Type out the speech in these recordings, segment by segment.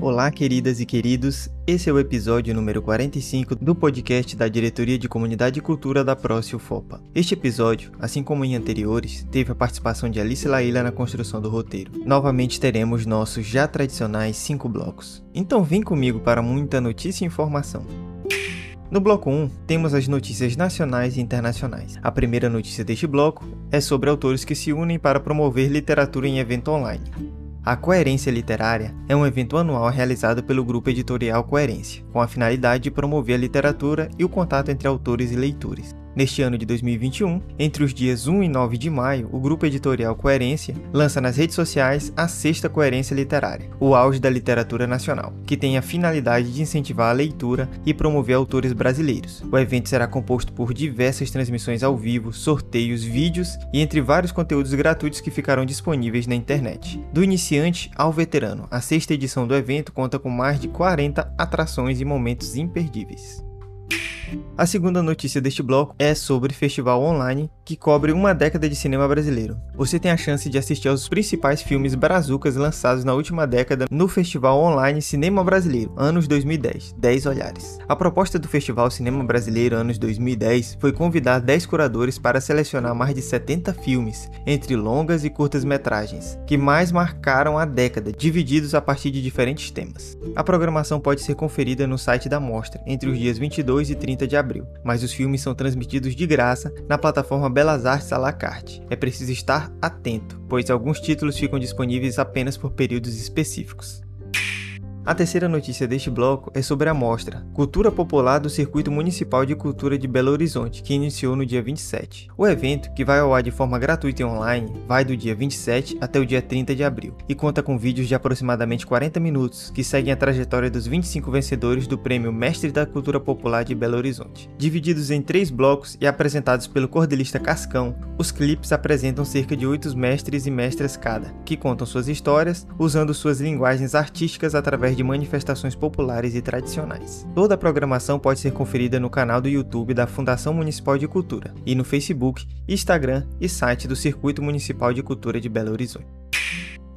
Olá, queridas e queridos. Esse é o episódio número 45 do podcast da Diretoria de Comunidade e Cultura da Prócio FOPA. Este episódio, assim como em anteriores, teve a participação de Alice Laíla na construção do roteiro. Novamente teremos nossos já tradicionais cinco blocos. Então vem comigo para muita notícia e informação. No bloco 1, temos as notícias nacionais e internacionais. A primeira notícia deste bloco é sobre autores que se unem para promover literatura em evento online. A Coerência Literária é um evento anual realizado pelo grupo editorial Coerência, com a finalidade de promover a literatura e o contato entre autores e leitores. Neste ano de 2021, entre os dias 1 e 9 de maio, o grupo editorial Coerência lança nas redes sociais a Sexta Coerência Literária, o auge da literatura nacional, que tem a finalidade de incentivar a leitura e promover autores brasileiros. O evento será composto por diversas transmissões ao vivo, sorteios, vídeos e entre vários conteúdos gratuitos que ficarão disponíveis na internet. Do iniciante ao veterano, a sexta edição do evento conta com mais de 40 atrações e momentos imperdíveis. A segunda notícia deste bloco é sobre festival online que cobre uma década de cinema brasileiro. Você tem a chance de assistir aos principais filmes brazucas lançados na última década no Festival Online Cinema Brasileiro, anos 2010, 10 olhares. A proposta do Festival Cinema Brasileiro anos 2010 foi convidar 10 curadores para selecionar mais de 70 filmes, entre longas e curtas metragens, que mais marcaram a década, divididos a partir de diferentes temas. A programação pode ser conferida no site da mostra entre os dias 22 e 30 30 de abril, mas os filmes são transmitidos de graça na plataforma Belas Artes à la carte. É preciso estar atento, pois alguns títulos ficam disponíveis apenas por períodos específicos. A terceira notícia deste bloco é sobre a mostra Cultura Popular do Circuito Municipal de Cultura de Belo Horizonte, que iniciou no dia 27. O evento, que vai ao ar de forma gratuita e online, vai do dia 27 até o dia 30 de abril e conta com vídeos de aproximadamente 40 minutos que seguem a trajetória dos 25 vencedores do Prêmio Mestre da Cultura Popular de Belo Horizonte. Divididos em três blocos e apresentados pelo cordelista Cascão, os clipes apresentam cerca de oito mestres e mestras cada, que contam suas histórias usando suas linguagens artísticas através de manifestações populares e tradicionais. Toda a programação pode ser conferida no canal do YouTube da Fundação Municipal de Cultura e no Facebook, Instagram e site do Circuito Municipal de Cultura de Belo Horizonte.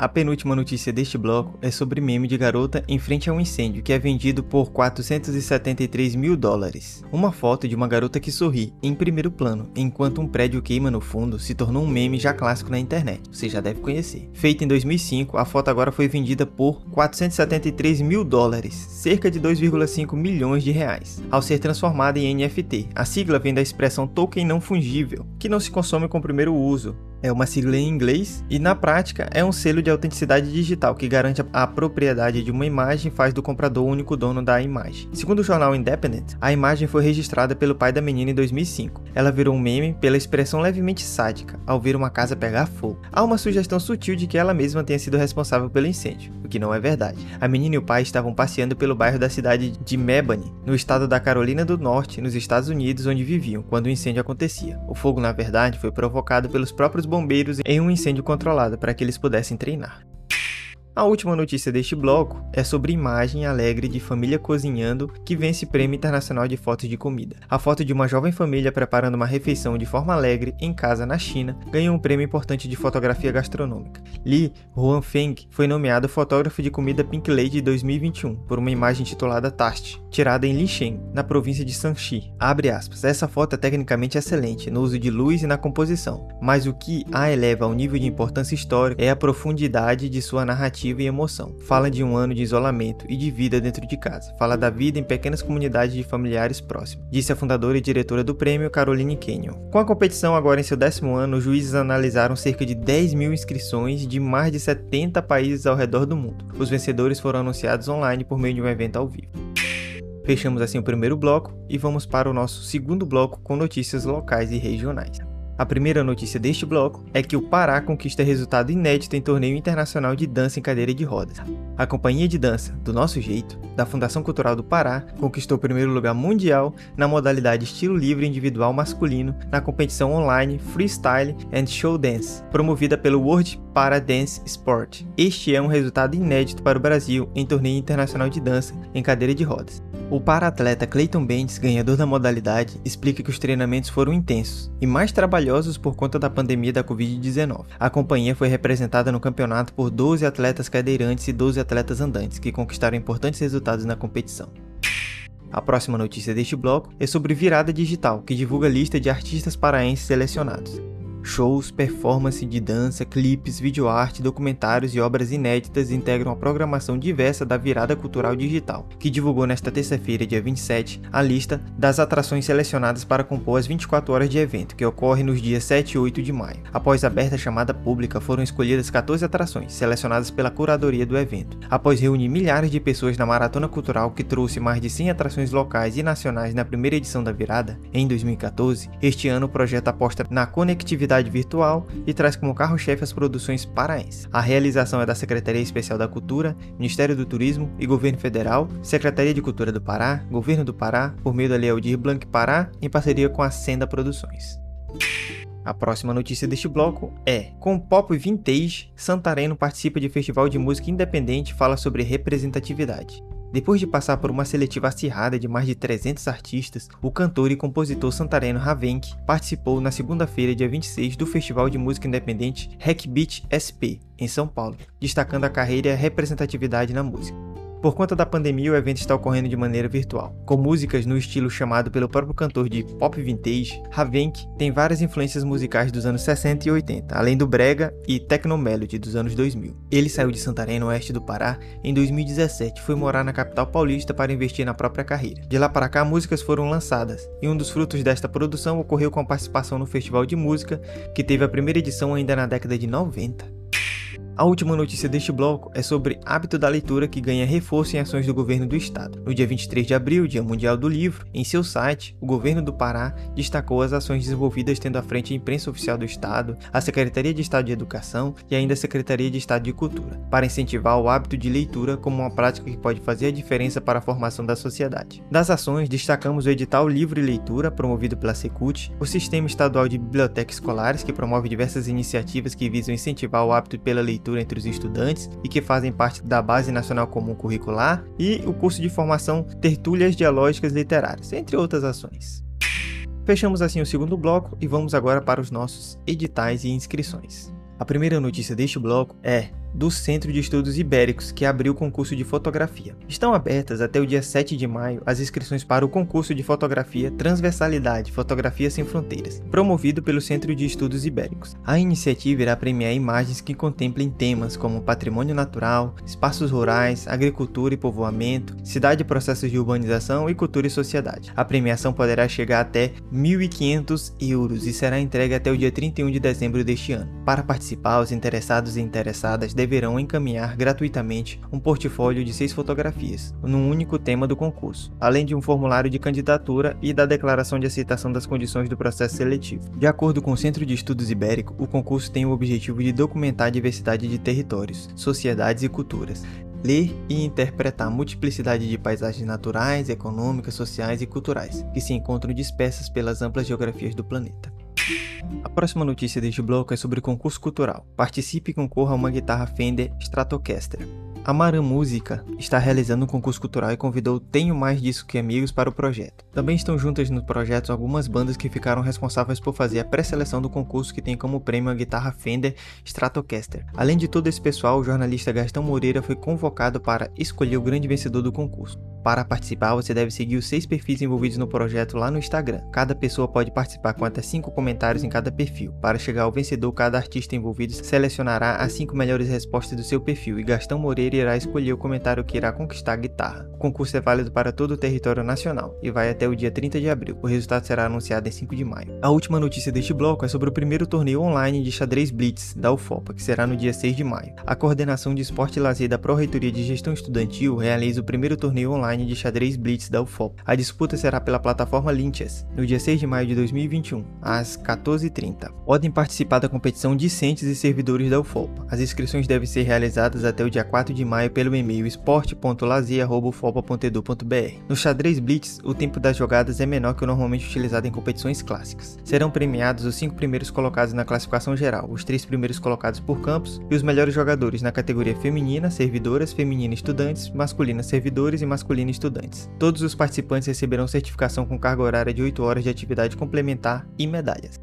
A penúltima notícia deste bloco é sobre meme de garota em frente a um incêndio que é vendido por 473 mil dólares. Uma foto de uma garota que sorri em primeiro plano enquanto um prédio queima no fundo se tornou um meme já clássico na internet, você já deve conhecer. Feita em 2005, a foto agora foi vendida por 473 mil dólares, cerca de 2,5 milhões de reais, ao ser transformada em NFT. A sigla vem da expressão token não fungível, que não se consome com o primeiro uso, é uma sigla em inglês e na prática é um selo de autenticidade digital que garante a propriedade de uma imagem e faz do comprador o único dono da imagem. Segundo o jornal Independent, a imagem foi registrada pelo pai da menina em 2005. Ela virou um meme pela expressão levemente sádica ao ver uma casa pegar fogo. Há uma sugestão sutil de que ela mesma tenha sido responsável pelo incêndio, o que não é verdade. A menina e o pai estavam passeando pelo bairro da cidade de Mebane, no estado da Carolina do Norte, nos Estados Unidos, onde viviam quando o incêndio acontecia. O fogo, na verdade, foi provocado pelos próprios bombeiros em um incêndio controlado para que eles pudessem treinar. A última notícia deste bloco é sobre imagem alegre de família cozinhando que vence Prêmio Internacional de Fotos de Comida. A foto de uma jovem família preparando uma refeição de forma alegre em casa na China ganhou um prêmio importante de fotografia gastronômica. Li Huanfeng foi nomeado fotógrafo de comida Pink Lady 2021 por uma imagem titulada Taste, tirada em Lisheng, na província de Shanxi. Abre aspas. Essa foto é tecnicamente excelente no uso de luz e na composição, mas o que a eleva ao nível de importância histórica é a profundidade de sua narrativa e emoção. Fala de um ano de isolamento e de vida dentro de casa. Fala da vida em pequenas comunidades de familiares próximos, disse a fundadora e diretora do prêmio, Caroline Kenyon. Com a competição agora em seu décimo ano, os juízes analisaram cerca de 10 mil inscrições de mais de 70 países ao redor do mundo. Os vencedores foram anunciados online por meio de um evento ao vivo. Fechamos assim o primeiro bloco e vamos para o nosso segundo bloco com notícias locais e regionais. A primeira notícia deste bloco é que o Pará conquista resultado inédito em torneio internacional de dança em cadeira de rodas. A companhia de dança Do Nosso Jeito, da Fundação Cultural do Pará, conquistou o primeiro lugar mundial na modalidade estilo livre individual masculino na competição online Freestyle and Show Dance, promovida pelo World Para Dance Sport. Este é um resultado inédito para o Brasil em torneio internacional de dança em cadeira de rodas. O para-atleta Clayton Bentes, ganhador da modalidade, explica que os treinamentos foram intensos e mais trabalhosos por conta da pandemia da Covid-19. A companhia foi representada no campeonato por 12 atletas cadeirantes e 12 atletas andantes, que conquistaram importantes resultados na competição. A próxima notícia deste bloco é sobre Virada Digital, que divulga a lista de artistas paraenses selecionados. Shows, performance de dança, clipes, videoarte, documentários e obras inéditas integram a programação diversa da Virada Cultural Digital, que divulgou nesta terça-feira, dia 27, a lista das atrações selecionadas para compor as 24 horas de evento, que ocorre nos dias 7 e 8 de maio. Após aberta chamada pública, foram escolhidas 14 atrações, selecionadas pela curadoria do evento. Após reunir milhares de pessoas na Maratona Cultural, que trouxe mais de 100 atrações locais e nacionais na primeira edição da Virada, em 2014, este ano o projeto aposta na conectividade realidade virtual e traz como carro-chefe as produções paraenses. A realização é da Secretaria Especial da Cultura, Ministério do Turismo e Governo Federal, Secretaria de Cultura do Pará, Governo do Pará, por meio da Lei Aldir Blanc Pará, em parceria com a Senda Produções. A próxima notícia deste bloco é: com Pop Vintage, Santareno participa de festival de música independente e fala sobre representatividade. Depois de passar por uma seletiva acirrada de mais de 300 artistas, o cantor e compositor santareno Ravenk participou na segunda-feira, dia 26, do Festival de Música Independente Hack Beat SP, em São Paulo, destacando a carreira e a representatividade na música. Por conta da pandemia, o evento está ocorrendo de maneira virtual. Com músicas no estilo chamado pelo próprio cantor de pop vintage, Ravenk tem várias influências musicais dos anos 60 e 80, além do brega e technomelody dos anos 2000. Ele saiu de Santarém, no oeste do Pará, em 2017 e foi morar na capital paulista para investir na própria carreira. De lá para cá, músicas foram lançadas, e um dos frutos desta produção ocorreu com a participação no Festival de Música, que teve a primeira edição ainda na década de 90. A última notícia deste bloco é sobre hábito da leitura que ganha reforço em ações do governo do estado. No dia 23 de abril, Dia Mundial do Livro, em seu site, o governo do Pará destacou as ações desenvolvidas tendo à frente a imprensa oficial do estado, a Secretaria de Estado de Educação e ainda a Secretaria de Estado de Cultura, para incentivar o hábito de leitura como uma prática que pode fazer a diferença para a formação da sociedade. Das ações, destacamos o edital Livre Leitura, promovido pela Secult, o Sistema Estadual de Bibliotecas Escolares, que promove diversas iniciativas que visam incentivar o hábito pela leitura entre os estudantes e que fazem parte da Base Nacional Comum Curricular, e o curso de formação Tertúlias Dialógicas Literárias, entre outras ações. Fechamos assim o segundo bloco e vamos agora para os nossos editais e inscrições. A primeira notícia deste bloco é do Centro de Estudos Ibéricos, que abriu o concurso de fotografia. Estão abertas até o dia 7 de maio as inscrições para o concurso de fotografia Transversalidade Fotografia Sem Fronteiras, promovido pelo Centro de Estudos Ibéricos. A iniciativa irá premiar imagens que contemplem temas como patrimônio natural, espaços rurais, agricultura e povoamento, cidade e processos de urbanização e cultura e sociedade. A premiação poderá chegar até 1.500 euros e será entregue até o dia 31 de dezembro deste ano. Para participar, os interessados e interessadas deverão encaminhar gratuitamente um portfólio de seis fotografias, num único tema do concurso, além de um formulário de candidatura e da declaração de aceitação das condições do processo seletivo. De acordo com o Centro de Estudos Ibérico, o concurso tem o objetivo de documentar a diversidade de territórios, sociedades e culturas, ler e interpretar a multiplicidade de paisagens naturais, econômicas, sociais e culturais, que se encontram dispersas pelas amplas geografias do planeta. A próxima notícia deste bloco é sobre concurso cultural. Participe e concorra a uma guitarra Fender Stratocaster. A Maran Música está realizando um concurso cultural e convidou Tenho Mais Disso Que Amigos para o projeto. Também estão juntas no projeto algumas bandas que ficaram responsáveis por fazer a pré-seleção do concurso que tem como prêmio a guitarra Fender Stratocaster. Além de todo esse pessoal, o jornalista Gastão Moreira foi convocado para escolher o grande vencedor do concurso. Para participar, você deve seguir os seis perfis envolvidos no projeto lá no Instagram. Cada pessoa pode participar com até cinco comentários em cada perfil. Para chegar ao vencedor, cada artista envolvido selecionará as cinco melhores respostas do seu perfil e Gastão Moreira irá escolher o comentário que irá conquistar a guitarra. O concurso é válido para todo o território nacional e vai até o dia 30 de abril. O resultado será anunciado em 5 de maio. A última notícia deste bloco é sobre o primeiro torneio online de xadrez Blitz da UFOPA, que será no dia 6 de maio. A Coordenação de Esporte e Lazer da Pró-Reitoria de Gestão Estudantil realiza o primeiro torneio online de xadrez Blitz da UFOP. A disputa será pela plataforma Lynchess, no dia 6 de maio de 2021, às 14h30. Podem participar da competição discentes e servidores da UFOP. As inscrições devem ser realizadas até o dia 4 de maio pelo e-mail esporte.lazer.ufopa.edu.br. No xadrez Blitz, o tempo das jogadas é menor que o normalmente utilizado em competições clássicas. Serão premiados os cinco primeiros colocados na classificação geral, os três primeiros colocados por campos e os melhores jogadores na categoria feminina, servidoras, feminina estudantes, masculina servidores e masculina Estudantes. Todos os participantes receberão certificação com carga horária de 8 horas de atividade complementar e medalhas.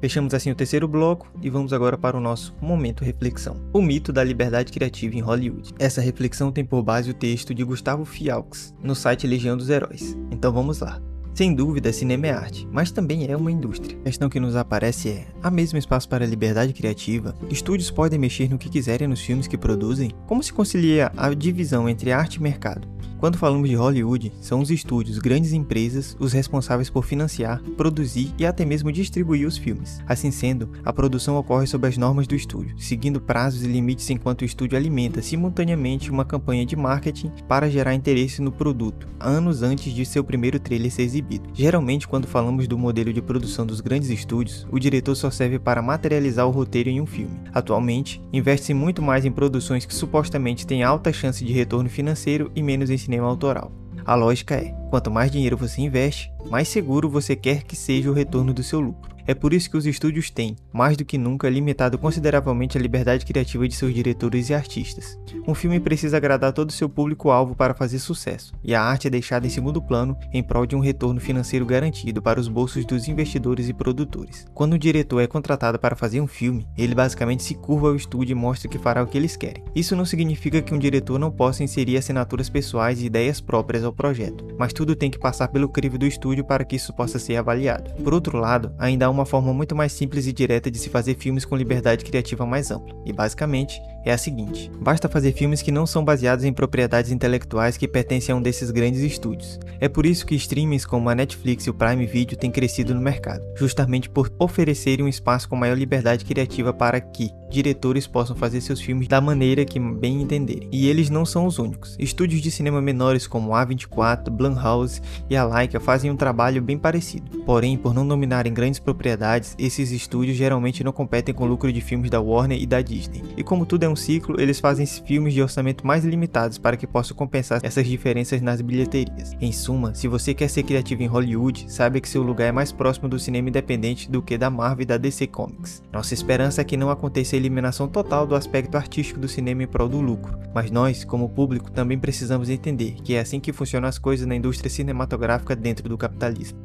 Fechamos assim o terceiro bloco e vamos agora para o nosso momento reflexão. O mito da liberdade criativa em Hollywood. Essa reflexão tem por base o texto de Gustavo Fialks no site Legião dos Heróis. Então vamos lá. Sem dúvida, cinema é arte, mas também é uma indústria. A questão que nos aparece é: há mesmo espaço para liberdade criativa? Estúdios podem mexer no que quiserem nos filmes que produzem? Como se concilia a divisão entre arte e mercado? Quando falamos de Hollywood, são os estúdios, grandes empresas, os responsáveis por financiar, produzir e até mesmo distribuir os filmes. Assim sendo, a produção ocorre sob as normas do estúdio, seguindo prazos e limites enquanto o estúdio alimenta simultaneamente uma campanha de marketing para gerar interesse no produto, anos antes de seu primeiro trailer ser exibido. Geralmente, quando falamos do modelo de produção dos grandes estúdios, o diretor só serve para materializar o roteiro em um filme. Atualmente, investe-se muito mais em produções que supostamente têm alta chance de retorno financeiro e menos em cinema autoral. A lógica é: quanto mais dinheiro você investe, mais seguro você quer que seja o retorno do seu lucro. É por isso que os estúdios têm, mais do que nunca, limitado consideravelmente a liberdade criativa de seus diretores e artistas. Um filme precisa agradar todo o seu público-alvo para fazer sucesso, e a arte é deixada em segundo plano em prol de um retorno financeiro garantido para os bolsos dos investidores e produtores. Quando o diretor é contratado para fazer um filme, ele basicamente se curva ao estúdio e mostra que fará o que eles querem. Isso não significa que um diretor não possa inserir assinaturas pessoais e ideias próprias ao projeto, mas tudo tem que passar pelo crivo do estúdio para que isso possa ser avaliado. Por outro lado, ainda há uma forma muito mais simples e direta de se fazer filmes com liberdade criativa mais ampla, e basicamente é a seguinte: basta fazer filmes que não são baseados em propriedades intelectuais que pertencem a um desses grandes estúdios. É por isso que streamings como a Netflix e o Prime Video têm crescido no mercado, justamente por oferecerem um espaço com maior liberdade criativa para que diretores possam fazer seus filmes da maneira que bem entenderem. E eles não são os únicos. Estúdios de cinema menores como A24, Blumhouse e a Laika fazem um trabalho bem parecido. Porém, por não dominarem grandes propriedades, esses estúdios geralmente não competem com o lucro de filmes da Warner e da Disney. E como tudo é um ciclo, eles fazem filmes de orçamento mais limitados para que possam compensar essas diferenças nas bilheterias. Em suma, se você quer ser criativo em Hollywood, saiba que seu lugar é mais próximo do cinema independente do que da Marvel e da DC Comics. Nossa esperança é que não aconteça eliminação total do aspecto artístico do cinema em prol do lucro, mas nós, como público, também precisamos entender que é assim que funcionam as coisas na indústria cinematográfica dentro do capitalismo.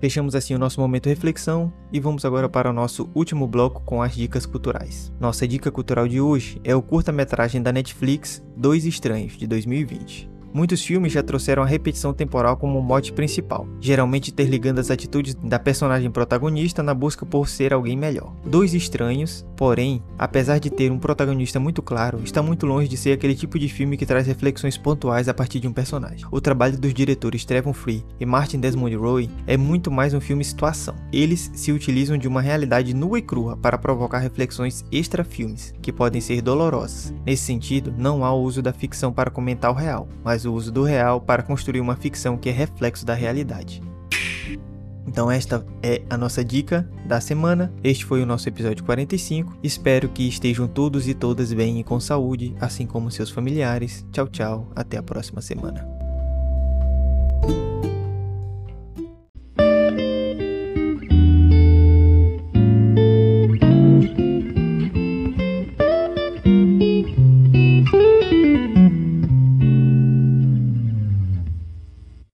Fechamos assim o nosso momento reflexão e vamos agora para o nosso último bloco com as dicas culturais. Nossa dica cultural de hoje é o curta-metragem da Netflix Dois Estranhos, de 2020. Muitos filmes já trouxeram a repetição temporal como mote principal, geralmente interligando as atitudes da personagem protagonista na busca por ser alguém melhor. Dois Estranhos, porém, apesar de ter um protagonista muito claro, está muito longe de ser aquele tipo de filme que traz reflexões pontuais a partir de um personagem. O trabalho dos diretores Trevor Free e Martin Desmond Roy é muito mais um filme situação. Eles se utilizam de uma realidade nua e crua para provocar reflexões extra-filmes, que podem ser dolorosas. Nesse sentido, não há o uso da ficção para comentar o real, mas mas o uso do real para construir uma ficção que é reflexo da realidade. Então esta é a nossa dica da semana. Este foi o nosso episódio 45. Espero que estejam todos e todas bem e com saúde, assim como seus familiares. Tchau, tchau. Até a próxima semana.